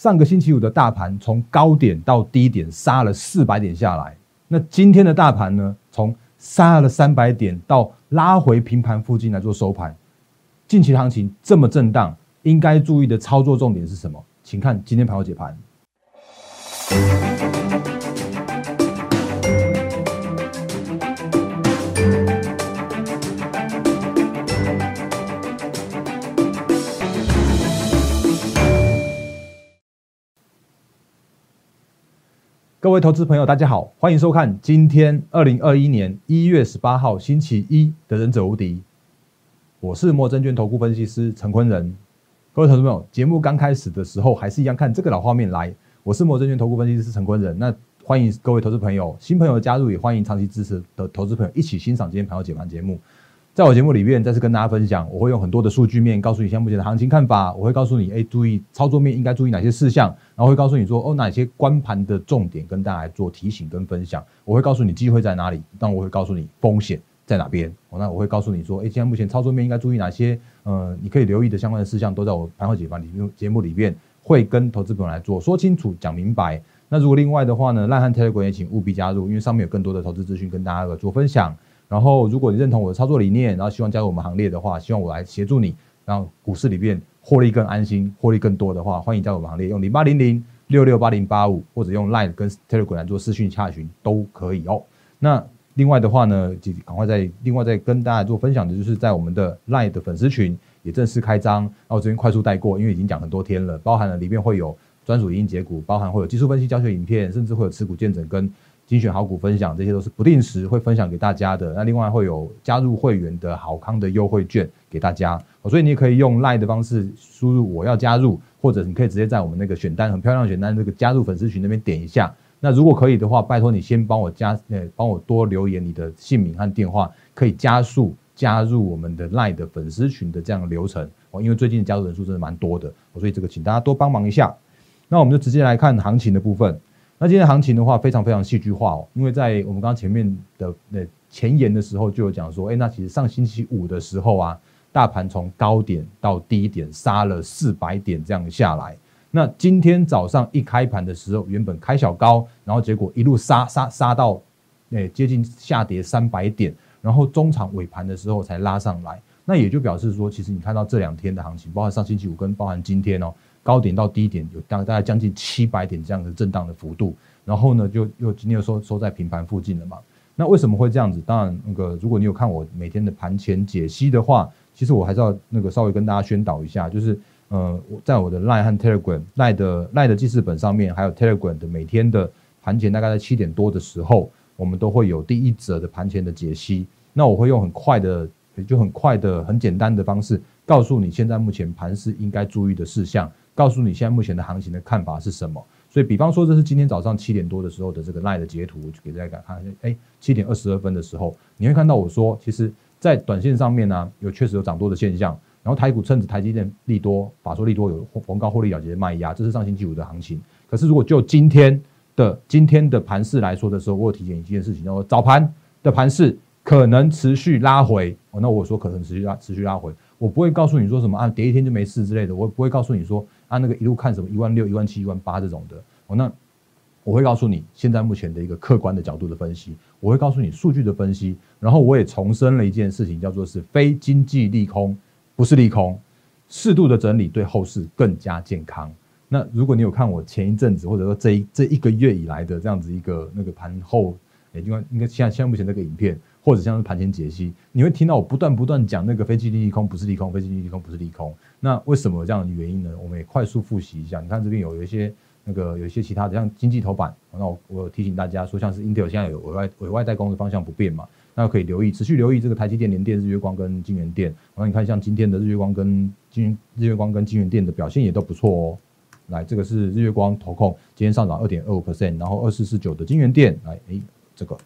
上个星期五的大盘从高点到低点杀了四百点下来，那今天的大盘呢，从杀了三百点到拉回平盘附近来做收盘。近期行情这么震荡，应该注意的操作重点是什么？请看今天盘后解盘。各位投资朋友，大家好，欢迎收看今天二零二一年一月十八号星期一的《忍者无敌》，我是莫证券投顾分析师陈坤仁。各位投资朋友，节目刚开始的时候还是一样看这个老画面来，我是莫证券投顾分析师陈坤仁。那欢迎各位投资朋友，新朋友的加入，也欢迎长期支持的投资朋友一起欣赏今天盘后解盘节目。在我节目里面，再次跟大家分享，我会用很多的数据面告诉你现在目前的行情看法，我会告诉你，哎，注意操作面应该注意哪些事项，然后会告诉你说，哦，哪些关盘的重点跟大家来做提醒跟分享。我会告诉你机会在哪里，但我会告诉你风险在哪边。那我会告诉你说，哎，现在目前操作面应该注意哪些，呃，你可以留意的相关的事项，都在我盘后解盘里面节目里面会跟投资朋友来做说清楚、讲明白。那如果另外的话呢，烂汉 Telegram 也请务必加入，因为上面有更多的投资资讯跟大家来做分享。然后，如果你认同我的操作理念，然后希望加入我们行列的话，希望我来协助你，让股市里面获利更安心、获利更多的话，欢迎加入我们行列，用零八零零六六八零八五，或者用 Line 跟 Telegram 来做私讯洽询都可以哦。那另外的话呢，就赶快再另外再跟大家做分享的，就是在我们的 Line 的粉丝群也正式开张。那我这边快速带过，因为已经讲很多天了，包含了里面会有专属音节股，包含会有技术分析教学影片，甚至会有持股见证跟。精选好股分享，这些都是不定时会分享给大家的。那另外会有加入会员的好康的优惠券给大家，所以你也可以用赖的方式输入我要加入，或者你可以直接在我们那个选单很漂亮选单这个加入粉丝群那边点一下。那如果可以的话，拜托你先帮我加，呃，帮我多留言你的姓名和电话，可以加速加入我们的赖的粉丝群的这样的流程哦。因为最近加入人数真的蛮多的，所以这个请大家多帮忙一下。那我们就直接来看行情的部分。那今天行情的话，非常非常戏剧化哦，因为在我们刚刚前面的那前言的时候，就有讲说，哎，那其实上星期五的时候啊，大盘从高点到低点杀了四百点这样下来。那今天早上一开盘的时候，原本开小高，然后结果一路杀杀杀到，哎，接近下跌三百点，然后中场尾盘的时候才拉上来。那也就表示说，其实你看到这两天的行情，包含上星期五跟包含今天哦。高点到低点有大大概将近七百点这样的震荡的幅度，然后呢，就又今天又收收在平盘附近了嘛？那为什么会这样子？当然，那个如果你有看我每天的盘前解析的话，其实我还是要那个稍微跟大家宣导一下，就是呃，在我的 Line 和 Telegram Line 的 Line 的记事本上面，还有 Telegram 的每天的盘前大概在七点多的时候，我们都会有第一则的盘前的解析。那我会用很快的，就很快的、很简单的方式，告诉你现在目前盘市应该注意的事项。告诉你现在目前的行情的看法是什么？所以，比方说，这是今天早上七点多的时候的这个 Line 的截图，我就给大家看。哎，七点二十二分的时候，你会看到我说，其实，在短线上面呢，有确实有涨多的现象。然后，台股趁着台积电利多，法说利多有逢高获利了结的卖压，这是上星期五的行情。可是，如果就今天的今天的盘势来说的时候，我有提醒一件事情，叫做早盘的盘势可能持续拉回。哦，那我说可能持续拉持续拉回，我不会告诉你说什么啊，跌一天就没事之类的，我不会告诉你说。按那个一路看什么一万六、一万七、一万八这种的，哦，那我会告诉你现在目前的一个客观的角度的分析，我会告诉你数据的分析，然后我也重申了一件事情，叫做是非经济利空，不是利空，适度的整理对后市更加健康。那如果你有看我前一阵子或者说这一这一个月以来的这样子一个那个盘后，哎，应该应该现在现在目前这个影片。或者像是盘前解析，你会听到我不断不断讲那个非经济利空不是利空，非经济利空不是利空。那为什么这样的原因呢？我们也快速复习一下。你看这边有有一些那个有一些其他的，像经济头版。那我我提醒大家说，像是 Intel 现在有委外委外代工的方向不变嘛，那可以留意持续留意这个台积电、联电、日月光跟金源电。然后你看像今天的日月光跟金日月光跟金源电的表现也都不错哦。来，这个是日月光投控，今天上涨二点二五 percent，然后二四四九的金源电，来，诶，这个。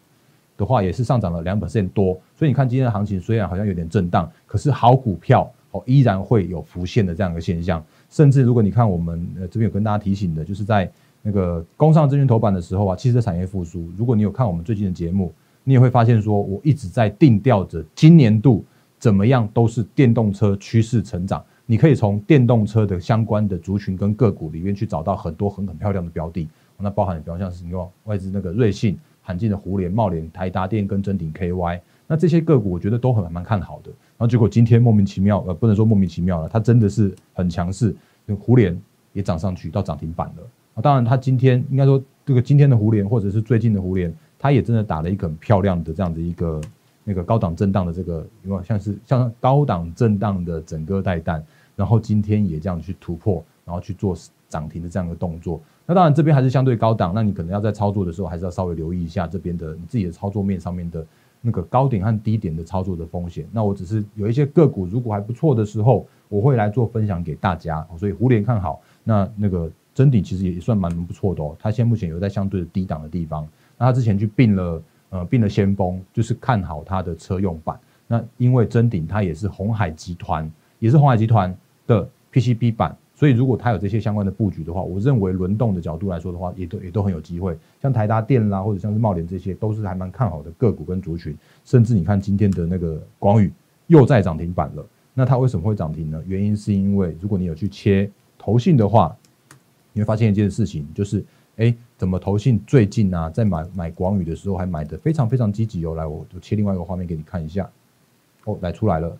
的话也是上涨了两 percent 多，所以你看今天的行情虽然好像有点震荡，可是好股票哦依然会有浮现的这样一个现象。甚至如果你看我们呃这边有跟大家提醒的，就是在那个工商证券头版的时候啊，汽车产业复苏。如果你有看我们最近的节目，你也会发现说，我一直在定调着今年度怎么样都是电动车趋势成长，你可以从电动车的相关的族群跟个股里面去找到很多很很漂亮的标的。那包含比方像是你说外资那个瑞信、罕见的湖联、茂联、台达电跟真鼎 KY，那这些个股我觉得都很蛮看好的。然后结果今天莫名其妙，呃，不能说莫名其妙了，它真的是很强势，湖联也涨上去到涨停板了。啊，当然它今天应该说这个今天的湖联或者是最近的湖联，它也真的打了一个很漂亮的这样的一个那个高档震荡的这个，有没有像是像高档震荡的整个带弹，然后今天也这样去突破，然后去做涨停的这样的动作。那当然这边还是相对高档，那你可能要在操作的时候还是要稍微留意一下这边的你自己的操作面上面的。那个高点和低点的操作的风险，那我只是有一些个股如果还不错的时候，我会来做分享给大家。所以胡联看好，那那个真底其实也算蛮不错的哦。它现在目前有在相对的低档的地方，那它之前去并了呃并了先锋，就是看好它的车用版。那因为真顶它也是红海集团，也是红海集团的 PCB 版。所以，如果它有这些相关的布局的话，我认为轮动的角度来说的话，也都也都很有机会。像台达电啦，或者像是茂联这些，都是还蛮看好的个股跟族群。甚至你看今天的那个广宇又在涨停板了，那它为什么会涨停呢？原因是因为如果你有去切投信的话，你会发现一件事情，就是哎，怎么投信最近啊，在买买广宇的时候还买的非常非常积极哦。来，我我切另外一个画面给你看一下。哦，来出来了，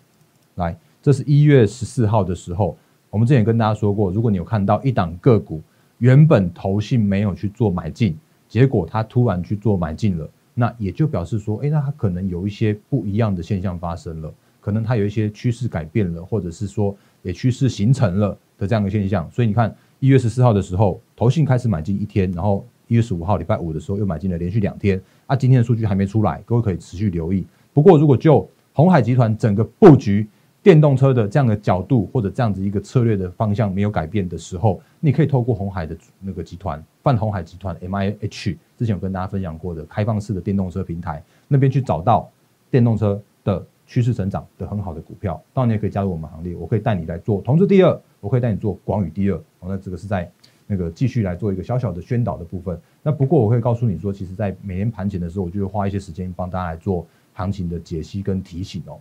来，这是一月十四号的时候。我们之前跟大家说过，如果你有看到一档个股原本投信没有去做买进，结果它突然去做买进了，那也就表示说，哎，那它可能有一些不一样的现象发生了，可能它有一些趋势改变了，或者是说也趋势形成了的这样的现象。所以你看，一月十四号的时候，投信开始买进一天，然后一月十五号礼拜五的时候又买进了连续两天。啊，今天的数据还没出来，各位可以持续留意。不过，如果就红海集团整个布局，电动车的这样的角度或者这样子一个策略的方向没有改变的时候，你可以透过红海的那个集团泛红海集团 M I H 之前有跟大家分享过的开放式的电动车平台那边去找到电动车的趋势成长的很好的股票，当然你也可以加入我们行列，我可以带你来做同时第二，我可以带你做广宇第二。好，那这个是在那个继续来做一个小小的宣导的部分。那不过我会告诉你说，其实在每年盘前的时候，我就会花一些时间帮大家来做行情的解析跟提醒哦。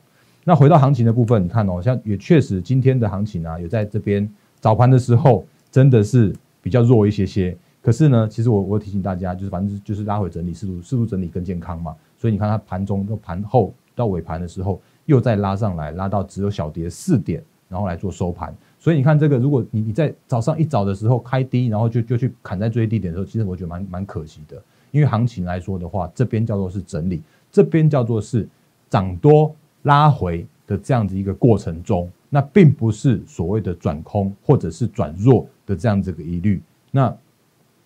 那回到行情的部分，你看哦，像也确实今天的行情啊，有在这边早盘的时候真的是比较弱一些些。可是呢，其实我我提醒大家，就是反正就是拉回整理，适度适度整理更健康嘛。所以你看它盘中到盘后到尾盘的时候，又再拉上来，拉到只有小跌四点，然后来做收盘。所以你看这个，如果你你在早上一早的时候开低，然后就就去砍在最低点的时候，其实我觉得蛮蛮可惜的。因为行情来说的话，这边叫做是整理，这边叫做是涨多。拉回的这样子一个过程中，那并不是所谓的转空或者是转弱的这样子个疑虑。那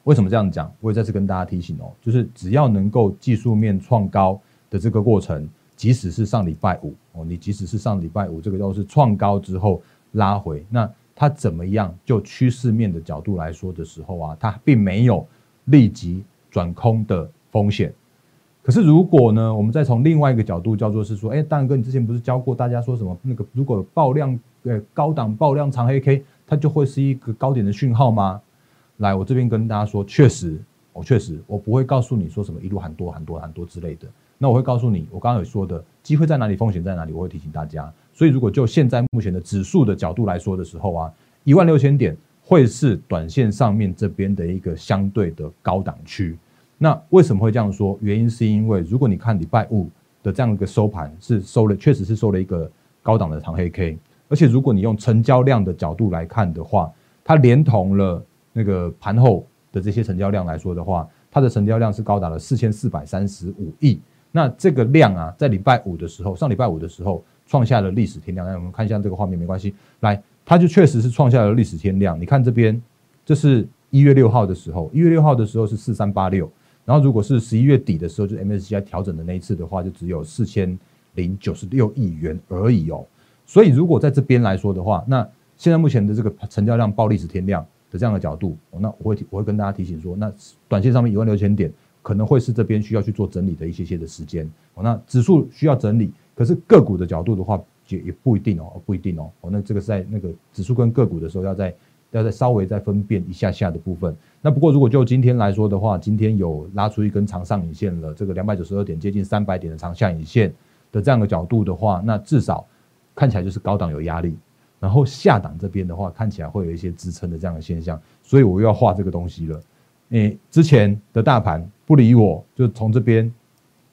为什么这样讲？我也再次跟大家提醒哦，就是只要能够技术面创高的这个过程，即使是上礼拜五哦，你即使是上礼拜五这个都是创高之后拉回，那它怎么样？就趋势面的角度来说的时候啊，它并没有立即转空的风险。可是如果呢，我们再从另外一个角度叫做是说，哎，大哥，你之前不是教过大家说什么？那个如果爆量，呃，高档爆量长黑 K，它就会是一个高点的讯号吗？来，我这边跟大家说，确实，我确实，我不会告诉你说什么一路很多很多很多之类的。那我会告诉你，我刚刚有说的机会在哪里，风险在哪里，我会提醒大家。所以如果就现在目前的指数的角度来说的时候啊，一万六千点会是短线上面这边的一个相对的高档区。那为什么会这样说？原因是因为如果你看礼拜五的这样一个收盘是收了，确实是收了一个高档的长黑 K，而且如果你用成交量的角度来看的话，它连同了那个盘后的这些成交量来说的话，它的成交量是高达了四千四百三十五亿。那这个量啊，在礼拜五的时候，上礼拜五的时候创下了历史天量。来，我们看一下这个画面，没关系。来，它就确实是创下了历史天量。你看这边，这是一月六号的时候，一月六号的时候是四三八六。然后，如果是十一月底的时候，就 MSCI 调整的那一次的话，就只有四千零九十六亿元而已哦。所以，如果在这边来说的话，那现在目前的这个成交量、暴历史天量的这样的角度，那我会我会跟大家提醒说，那短线上面一万六千点可能会是这边需要去做整理的一些些的时间哦。那指数需要整理，可是个股的角度的话，也也不一定哦，不一定哦。哦，那这个是在那个指数跟个股的时候，要在要再稍微再分辨一下下的部分。那不过，如果就今天来说的话，今天有拉出一根长上影线了，这个两百九十二点接近三百点的长下影线的这样的角度的话，那至少看起来就是高档有压力。然后下档这边的话看起来会有一些支撑的这样的现象，所以我又要画这个东西了。诶，之前的大盘不理我，就从这边，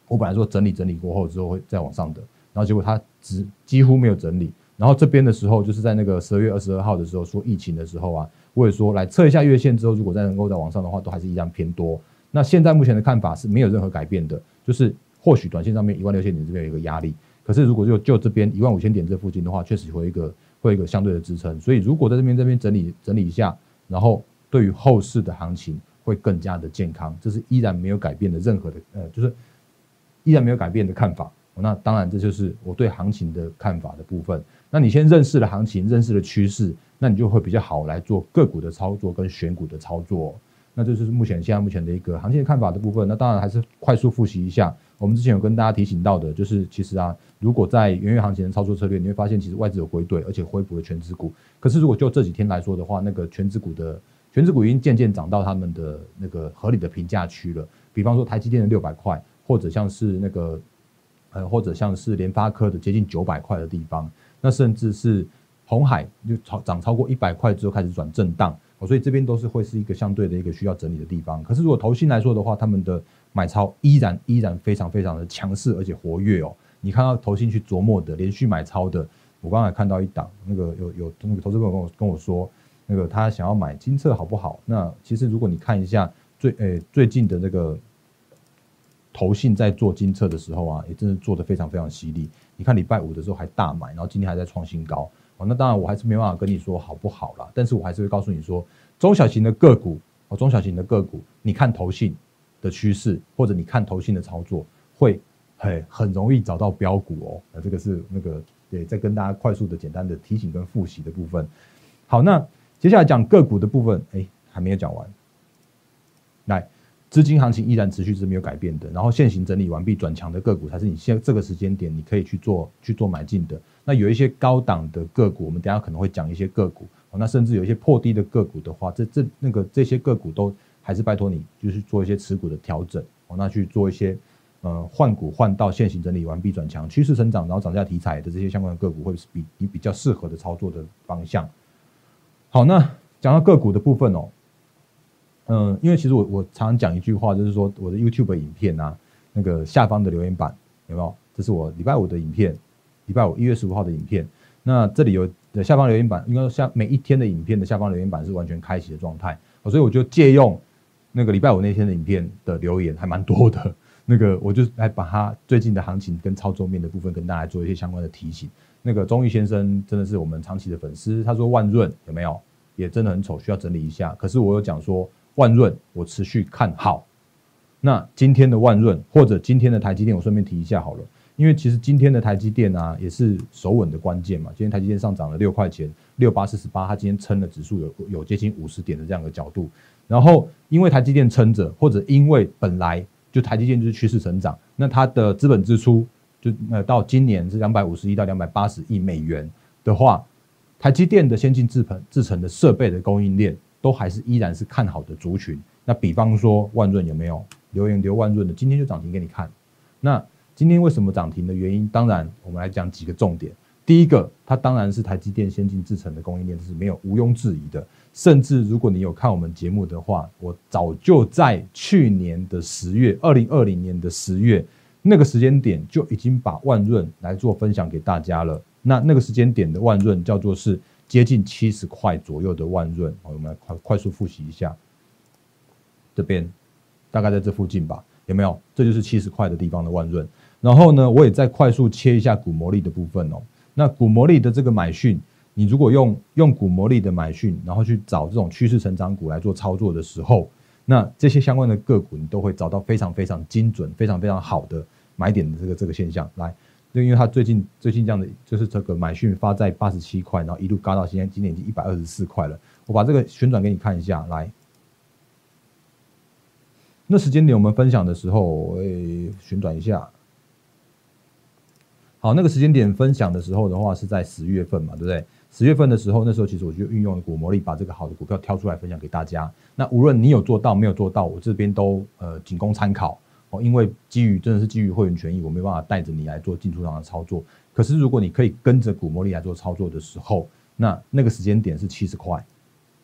我本来说整理整理过后之后会再往上的，然后结果它只几乎没有整理。然后这边的时候，就是在那个十二月二十二号的时候说疫情的时候啊，我也说来测一下月线之后，如果再能够在往上的话，都还是依然偏多。那现在目前的看法是没有任何改变的，就是或许短线上面一万六千点这边有一个压力，可是如果就就这边一万五千点这附近的话，确实会一个会一个相对的支撑。所以如果在这边这边整理整理一下，然后对于后市的行情会更加的健康，这是依然没有改变的任何的呃，就是依然没有改变的看法。那当然这就是我对行情的看法的部分。那你先认识了行情，认识了趋势，那你就会比较好来做个股的操作跟选股的操作。那这就是目前现在目前的一个行情的看法的部分。那当然还是快速复习一下，我们之前有跟大家提醒到的，就是其实啊，如果在元月行情的操作策略，你会发现其实外资有回对，而且恢复了全指股。可是如果就这几天来说的话，那个全指股的全指股已经渐渐涨到他们的那个合理的评价区了。比方说台积电的六百块，或者像是那个呃，或者像是联发科的接近九百块的地方，那甚至是红海就超涨超过一百块之后开始转震荡。哦，所以这边都是会是一个相对的一个需要整理的地方。可是如果投信来说的话，他们的买超依然依然非常非常的强势，而且活跃哦。你看到投信去琢磨的连续买超的，我刚才看到一档，那个有有那个投资朋友跟我跟我说，那个他想要买金策好不好？那其实如果你看一下最诶最近的那个投信在做金策的时候啊，也真的做的非常非常犀利。你看礼拜五的时候还大买，然后今天还在创新高。哦，那当然我还是没办法跟你说好不好啦，但是我还是会告诉你说，中小型的个股哦，中小型的个股，你看投信的趋势，或者你看投信的操作，会很很容易找到标股哦。那这个是那个对，再跟大家快速的简单的提醒跟复习的部分。好，那接下来讲个股的部分，哎，还没有讲完，来。资金行情依然持续是没有改变的，然后现行整理完毕转强的个股才是你现在这个时间点你可以去做去做买进的。那有一些高档的个股，我们等下可能会讲一些个股，那甚至有一些破低的个股的话，这这那个这些个股都还是拜托你就是做一些持股的调整，那去做一些呃换股换到现行整理完毕转强趋势成长，然后涨价题材的这些相关的个股，会是比你比较适合的操作的方向。好，那讲到个股的部分哦。嗯，因为其实我我常常讲一句话，就是说我的 YouTube 影片啊，那个下方的留言板有没有？这是我礼拜五的影片，礼拜五一月十五号的影片。那这里有的下方留言板，应该说像每一天的影片的下方留言板是完全开启的状态，所以我就借用那个礼拜五那天的影片的留言还蛮多的，那个我就来把它最近的行情跟操作面的部分跟大家做一些相关的提醒。那个钟玉先生真的是我们长期的粉丝，他说万润有没有也真的很丑，需要整理一下。可是我有讲说。万润，我持续看好。那今天的万润或者今天的台积电，我顺便提一下好了，因为其实今天的台积电啊，也是守稳的关键嘛。今天台积电上涨了六块钱，六八四十八，它今天撑的指数有有接近五十点的这样的角度。然后因为台积电撑着，或者因为本来就台积电就是趋势成长，那它的资本支出就呃到今年是两百五十亿到两百八十亿美元的话，台积电的先进制程制成的设备的供应链。都还是依然是看好的族群。那比方说万润有没有留言留万润的？今天就涨停给你看。那今天为什么涨停的原因？当然，我们来讲几个重点。第一个，它当然是台积电先进制程的供应链，这是没有毋庸置疑的。甚至如果你有看我们节目的话，我早就在去年的十月，二零二零年的十月那个时间点就已经把万润来做分享给大家了。那那个时间点的万润叫做是。接近七十块左右的万润，我们来快快速复习一下，这边大概在这附近吧，有没有？这就是七十块的地方的万润。然后呢，我也再快速切一下股魔力的部分哦。那股魔力的这个买讯，你如果用用股魔力的买讯，然后去找这种趋势成长股来做操作的时候，那这些相关的个股，你都会找到非常非常精准、非常非常好的买点的这个这个现象来。就因为它最近最近这样的，就是这个买讯发在八十七块，然后一路嘎到现在，今年已经一百二十四块了。我把这个旋转给你看一下，来。那时间点我们分享的时候，我会旋转一下。好，那个时间点分享的时候的话，是在十月份嘛，对不对？十月份的时候，那时候其实我就运用了股魔力，把这个好的股票挑出来分享给大家。那无论你有做到没有做到，我这边都呃仅供参考。因为基于真的是基于会员权益，我没办法带着你来做进出场的操作。可是如果你可以跟着股魔力来做操作的时候，那那个时间点是七十块，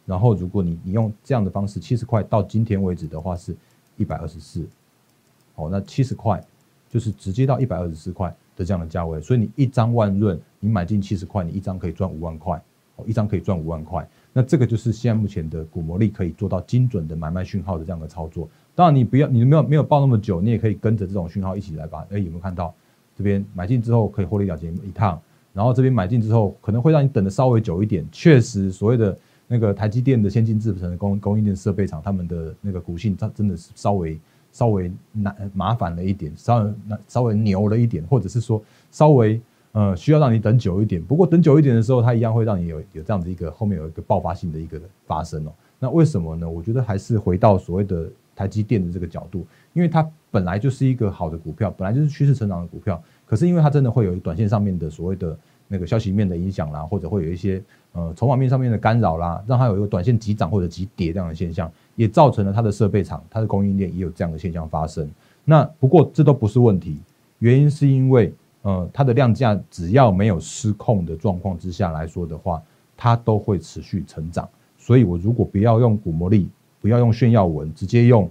然后如果你你用这样的方式，七十块到今天为止的话是一百二十四，哦，那七十块就是直接到一百二十四块的这样的价位，所以你一张万润你买进七十块，你一张可以赚五万块，哦，一张可以赚五万块，那这个就是现在目前的股魔力可以做到精准的买卖讯号的这样的操作。当然你不要你没有没有报那么久，你也可以跟着这种讯号一起来吧。哎，有没有看到这边买进之后可以获利了结一趟？然后这边买进之后，可能会让你等的稍微久一点。确实，所谓的那个台积电的先进制程的供供应链设备厂，他们的那个股性，它真的是稍微稍微难麻烦了一点，稍微稍微牛了一点，或者是说稍微呃需要让你等久一点。不过等久一点的时候，它一样会让你有有这样子一个后面有一个爆发性的一个发生哦。那为什么呢？我觉得还是回到所谓的台积电的这个角度，因为它本来就是一个好的股票，本来就是趋势成长的股票。可是因为它真的会有短线上面的所谓的那个消息面的影响啦，或者会有一些呃筹码面上面的干扰啦，让它有一个短线急涨或者急跌这样的现象，也造成了它的设备厂、它的供应链也有这样的现象发生。那不过这都不是问题，原因是因为呃它的量价只要没有失控的状况之下来说的话，它都会持续成长。所以我如果不要用股魔力，不要用炫耀文，直接用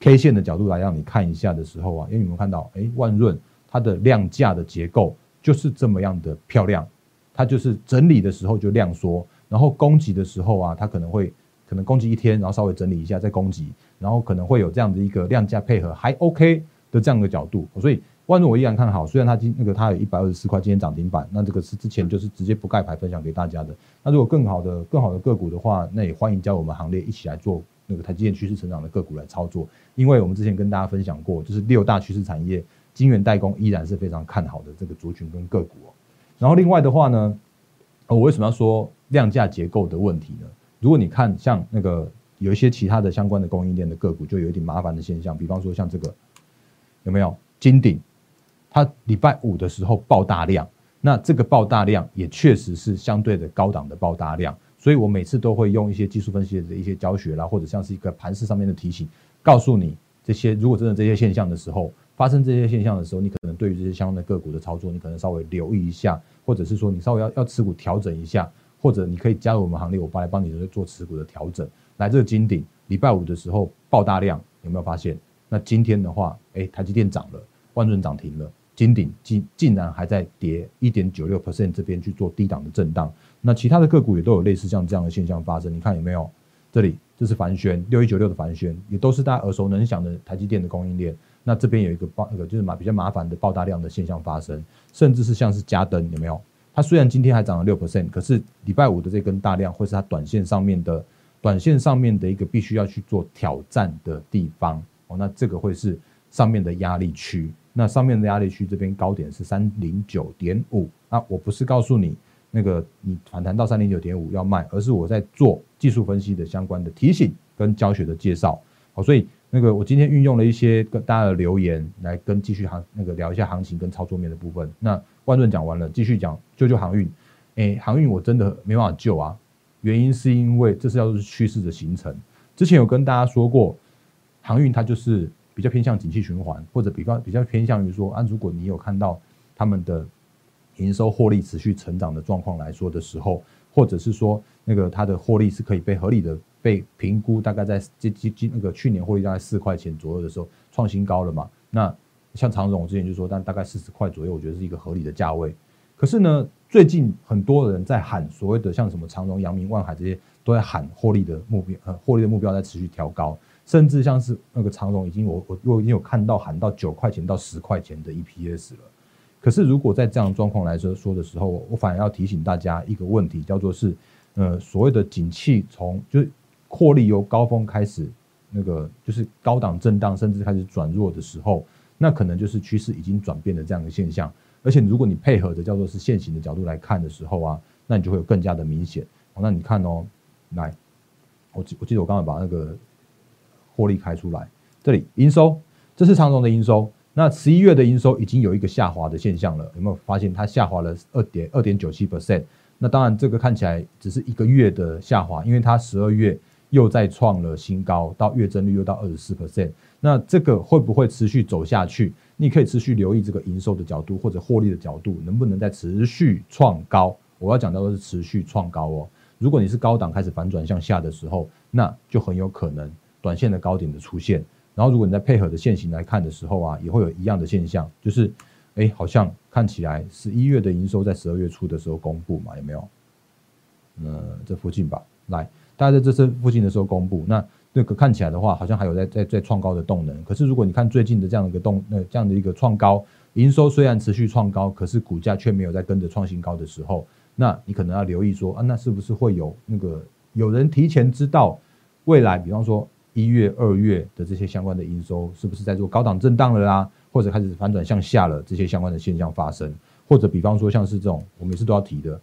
K 线的角度来让你看一下的时候啊，因为你们看到哎万润。它的量价的结构就是这么样的漂亮，它就是整理的时候就量缩，然后攻击的时候啊，它可能会可能攻击一天，然后稍微整理一下再攻击，然后可能会有这样的一个量价配合还 OK 的这样的角度，所以万润我依然看好，虽然它今那个它有一百二十四块今天涨停板，那这个是之前就是直接不盖牌分享给大家的，那如果更好的更好的个股的话，那也欢迎加我们行列一起来做那个台积电趋势成长的个股来操作，因为我们之前跟大家分享过，就是六大趋势产业。晶圆代工依然是非常看好的这个族群跟个股。然后另外的话呢，我为什么要说量价结构的问题呢？如果你看像那个有一些其他的相关的供应链的个股，就有一点麻烦的现象。比方说像这个有没有金鼎？它礼拜五的时候爆大量，那这个爆大量也确实是相对的高档的爆大量，所以我每次都会用一些技术分析的一些教学啦，或者像是一个盘势上面的提醒，告诉你这些如果真的这些现象的时候。发生这些现象的时候，你可能对于这些相关的个股的操作，你可能稍微留意一下，或者是说你稍微要要持股调整一下，或者你可以加入我们行列，我帮来帮你做持股的调整。来，这个金鼎礼拜五的时候爆大量，有没有发现？那今天的话，哎，台积电涨了，万润涨停了，金鼎竟竟然还在跌一点九六 percent 这边去做低档的震荡。那其他的个股也都有类似像这样的现象发生，你看有没有？这里这是凡轩六一九六的凡轩，也都是大家耳熟能详的台积电的供应链。那这边有一个爆，那个就是麻比较麻烦的爆大量的现象发生，甚至是像是加登有没有？它虽然今天还涨了六 percent，可是礼拜五的这根大量会是它短线上面的短线上面的一个必须要去做挑战的地方哦。那这个会是上面的压力区，那上面的压力区这边高点是三零九点五。那我不是告诉你那个你反弹到三零九点五要卖，而是我在做技术分析的相关的提醒跟教学的介绍。好，所以。那个，我今天运用了一些跟大家的留言来跟继续行那个聊一下行情跟操作面的部分。那万润讲完了，继续讲救救航运。哎，航运我真的没办法救啊，原因是因为这是要是趋势的形成。之前有跟大家说过，航运它就是比较偏向景气循环，或者比方比较偏向于说，啊，如果你有看到他们的营收获利持续成长的状况来说的时候，或者是说那个它的获利是可以被合理的。被评估大概在这这这那个去年获利大概四块钱左右的时候创新高了嘛？那像常总我之前就说，但大概四十块左右，我觉得是一个合理的价位。可是呢，最近很多人在喊所谓的像什么长荣、阳明、万海这些都在喊获利的目标，呃，获利的目标在持续调高，甚至像是那个长荣已经我我我已经有看到喊到九块钱到十块钱的 EPS 了。可是如果在这样状况来说说的时候，我反而要提醒大家一个问题，叫做是呃所谓的景气从就是。获利由高峰开始，那个就是高档震荡，甚至开始转弱的时候，那可能就是趋势已经转变的这样的现象。而且如果你配合着叫做是现行的角度来看的时候啊，那你就会有更加的明显。那你看哦，来，我记我记得我刚刚把那个获利开出来，这里营收，这是长荣的营收。那十一月的营收已经有一个下滑的现象了，有没有发现它下滑了二点二点九七 percent？那当然这个看起来只是一个月的下滑，因为它十二月。又再创了新高，到月增率又到二十四 percent，那这个会不会持续走下去？你可以持续留意这个营收的角度或者获利的角度，能不能再持续创高？我要讲到的是持续创高哦。如果你是高档开始反转向下的时候，那就很有可能短线的高点的出现。然后如果你在配合的线型来看的时候啊，也会有一样的现象，就是哎，好像看起来十一月的营收在十二月初的时候公布嘛，有没有？呃，这附近吧，来，大家在这次附近的时候公布，那那个看起来的话，好像还有在在在创高的动能。可是如果你看最近的这样的一个动，呃，这样的一个创高，营收虽然持续创高，可是股价却没有在跟着创新高的时候，那你可能要留意说啊，那是不是会有那个有人提前知道未来，比方说一月、二月的这些相关的营收是不是在做高档震荡了啦，或者开始反转向下了，这些相关的现象发生，或者比方说像是这种我每次都要提的。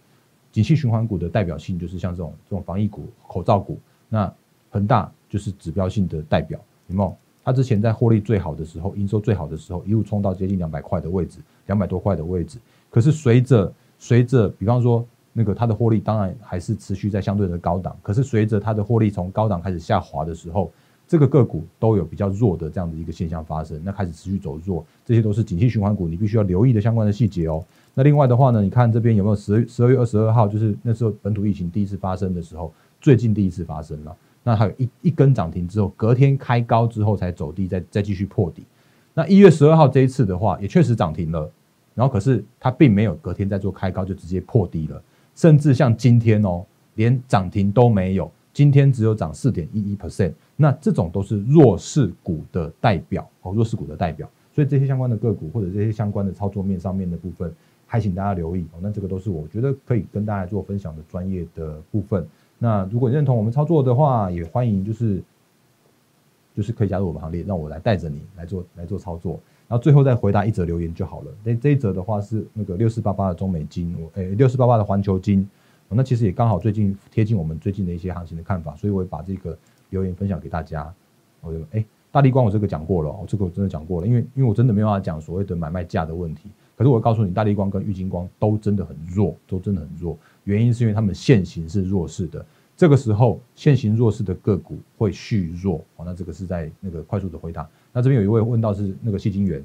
景气循环股的代表性就是像这种这种防疫股、口罩股，那恒大就是指标性的代表，有没有？它之前在获利最好的时候、营收最好的时候，一路冲到接近两百块的位置，两百多块的位置。可是随着随着，比方说那个它的获利，当然还是持续在相对的高档。可是随着它的获利从高档开始下滑的时候，这个个股都有比较弱的这样的一个现象发生，那开始持续走弱，这些都是景气循环股，你必须要留意的相关的细节哦。那另外的话呢，你看这边有没有十十二月二十二号，就是那时候本土疫情第一次发生的时候，最近第一次发生了。那还有一一根涨停之后，隔天开高之后才走低，再再继续破底。那一月十二号这一次的话，也确实涨停了，然后可是它并没有隔天再做开高就直接破底了，甚至像今天哦，连涨停都没有，今天只有涨四点一一 percent。那这种都是弱势股的代表哦，弱势股的代表。所以这些相关的个股或者这些相关的操作面上面的部分。还请大家留意哦，那这个都是我觉得可以跟大家做分享的专业的部分。那如果你认同我们操作的话，也欢迎就是就是可以加入我们行列，让我来带着你来做来做操作。然后最后再回答一则留言就好了。那这一则的话是那个六四八八的中美金，我诶六四八八的环球金，那其实也刚好最近贴近我们最近的一些行情的看法，所以我也把这个留言分享给大家。我就诶大力光我这个讲过了，我这个我真的讲过了，因为因为我真的没办法讲所谓的买卖价的问题。可是我告诉你，大力光跟玉金光都真的很弱，都真的很弱。原因是因为他们现行是弱势的，这个时候现行弱势的个股会续弱。哦，那这个是在那个快速的回答。那这边有一位问到是那个细晶圆，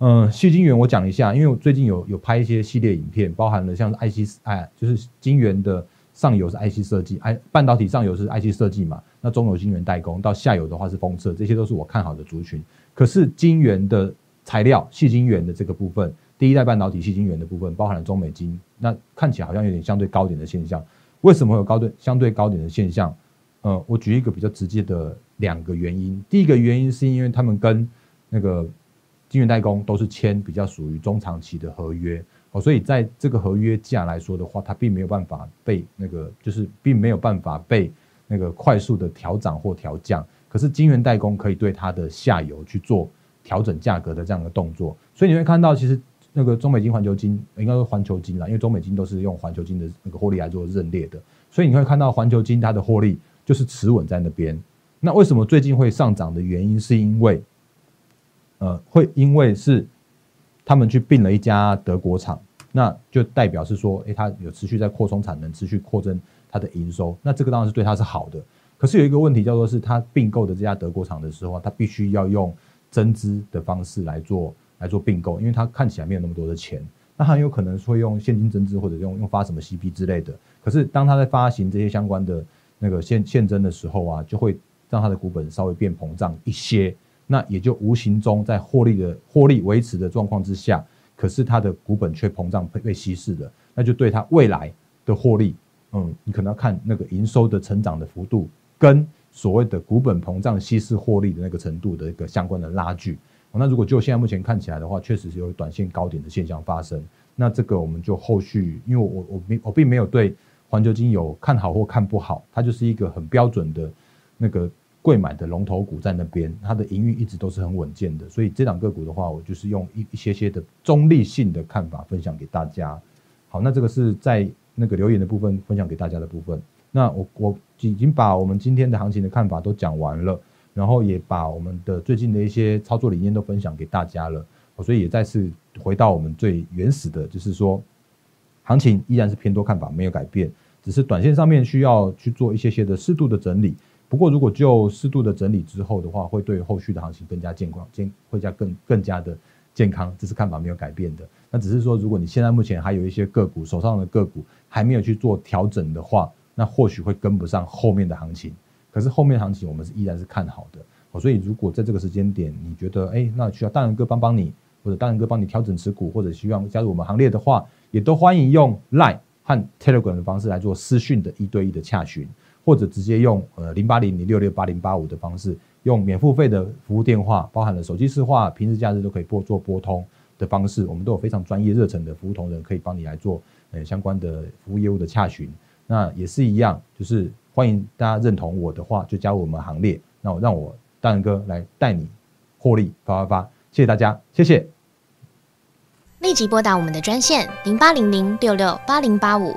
嗯，细晶圆我讲一下，因为我最近有有拍一些系列影片，包含了像 IC 哎，就是晶圆的上游是 IC 设计，哎，半导体上游是 IC 设计嘛，那中游晶圆代工到下游的话是封测，这些都是我看好的族群。可是晶圆的材料，细晶圆的这个部分。第一代半导体细晶圆的部分包含了中美金，那看起来好像有点相对高点的现象。为什么会有高对相对高点的现象？呃，我举一个比较直接的两个原因。第一个原因是因为他们跟那个晶圆代工都是签比较属于中长期的合约哦，所以在这个合约价来说的话，它并没有办法被那个就是并没有办法被那个快速的调涨或调降。可是晶圆代工可以对它的下游去做调整价格的这样的动作，所以你会看到其实。那个中美金、环球金应该是环球金啦，因为中美金都是用环球金的那个获利来做认列的，所以你会看到环球金它的获利就是持稳在那边。那为什么最近会上涨的原因，是因为，呃，会因为是他们去并了一家德国厂，那就代表是说，诶，它有持续在扩充产能，持续扩增它的营收，那这个当然是对它是好的。可是有一个问题叫做是，它并购的这家德国厂的时候，它必须要用增资的方式来做。来做并购，因为它看起来没有那么多的钱，那很有可能会用现金增资或者用用发什么 CP 之类的。可是当他在发行这些相关的那个现现增的时候啊，就会让它的股本稍微变膨胀一些，那也就无形中在获利的获利维持的状况之下，可是它的股本却膨胀被被稀释了，那就对它未来的获利，嗯，你可能要看那个营收的成长的幅度跟所谓的股本膨胀稀释获利的那个程度的一个相关的拉锯。那如果就现在目前看起来的话，确实是有短线高点的现象发生。那这个我们就后续，因为我我并我并没有对环球金有看好或看不好，它就是一个很标准的那个贵买的龙头股在那边，它的营运一直都是很稳健的。所以这两个股的话，我就是用一一些些的中立性的看法分享给大家。好，那这个是在那个留言的部分分享给大家的部分。那我我已经把我们今天的行情的看法都讲完了。然后也把我们的最近的一些操作理念都分享给大家了，所以也再次回到我们最原始的，就是说，行情依然是偏多看法没有改变，只是短线上面需要去做一些些的适度的整理。不过如果就适度的整理之后的话，会对后续的行情更加健康，健会加更更加的健康，这是看法没有改变的。那只是说，如果你现在目前还有一些个股手上的个股还没有去做调整的话，那或许会跟不上后面的行情。可是后面行情我们是依然是看好的。所以如果在这个时间点你觉得哎，那需要大人哥帮帮你，或者大人哥帮你调整持股，或者希望加入我们行列的话，也都欢迎用 Line 和 Telegram 的方式来做私讯的一对一的洽询，或者直接用呃零八零零六六八零八五的方式，用免付费的服务电话，包含了手机市话，平日假日都可以拨做拨通。的方式，我们都有非常专业热忱的服务同仁，可以帮你来做呃相关的服务业务的洽询。那也是一样，就是欢迎大家认同我的话，就加入我们行列。那我让我大仁哥来带你获利发发发，谢谢大家，谢谢。立即拨打我们的专线零八零零六六八零八五。